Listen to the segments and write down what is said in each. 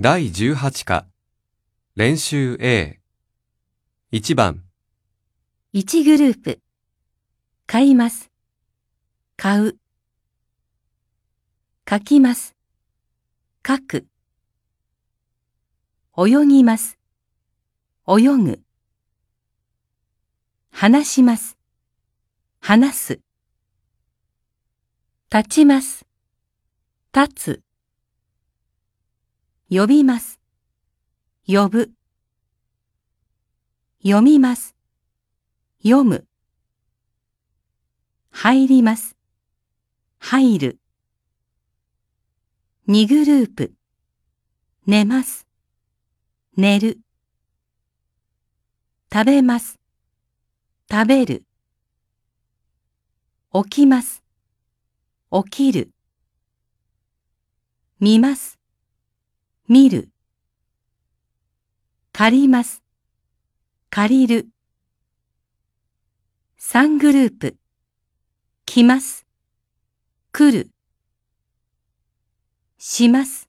第18課、練習 A。1番、1グループ。買います。買う。書きます。書く。泳ぎます。泳ぐ。話します。話す。立ちます。立つ。呼びます。呼ぶ。読みます。読む。入ります。入る。2グループ。寝ます。寝る。食べます。食べる。起きます。起きる。見ます。見る。借ります。借りる。3グループ。来ます。来る。します。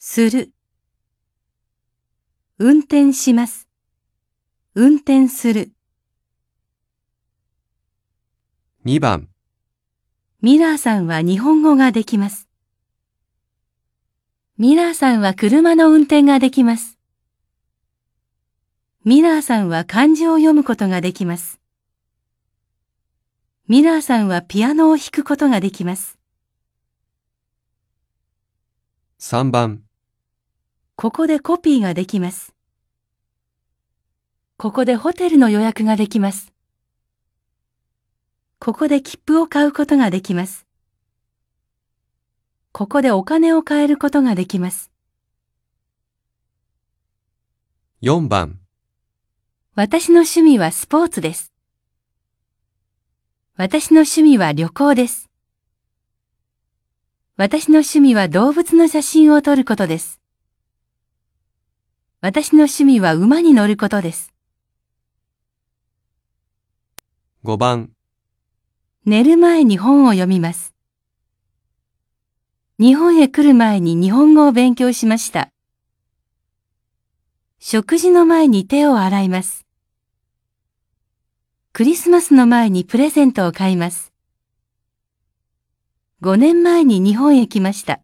する。運転します。運転する。2番、ミラーさんは日本語ができます。ミラーさんは車の運転ができます。ミラーさんは漢字を読むことができます。ミラーさんはピアノを弾くことができます。3番、ここでコピーができます。ここでホテルの予約ができます。ここで切符を買うことができます。ここでお金を買えることができます。4番、私の趣味はスポーツです。私の趣味は旅行です。私の趣味は動物の写真を撮ることです。私の趣味は馬に乗ることです。5番、寝る前に本を読みます。日本へ来る前に日本語を勉強しました。食事の前に手を洗います。クリスマスの前にプレゼントを買います。5年前に日本へ来ました。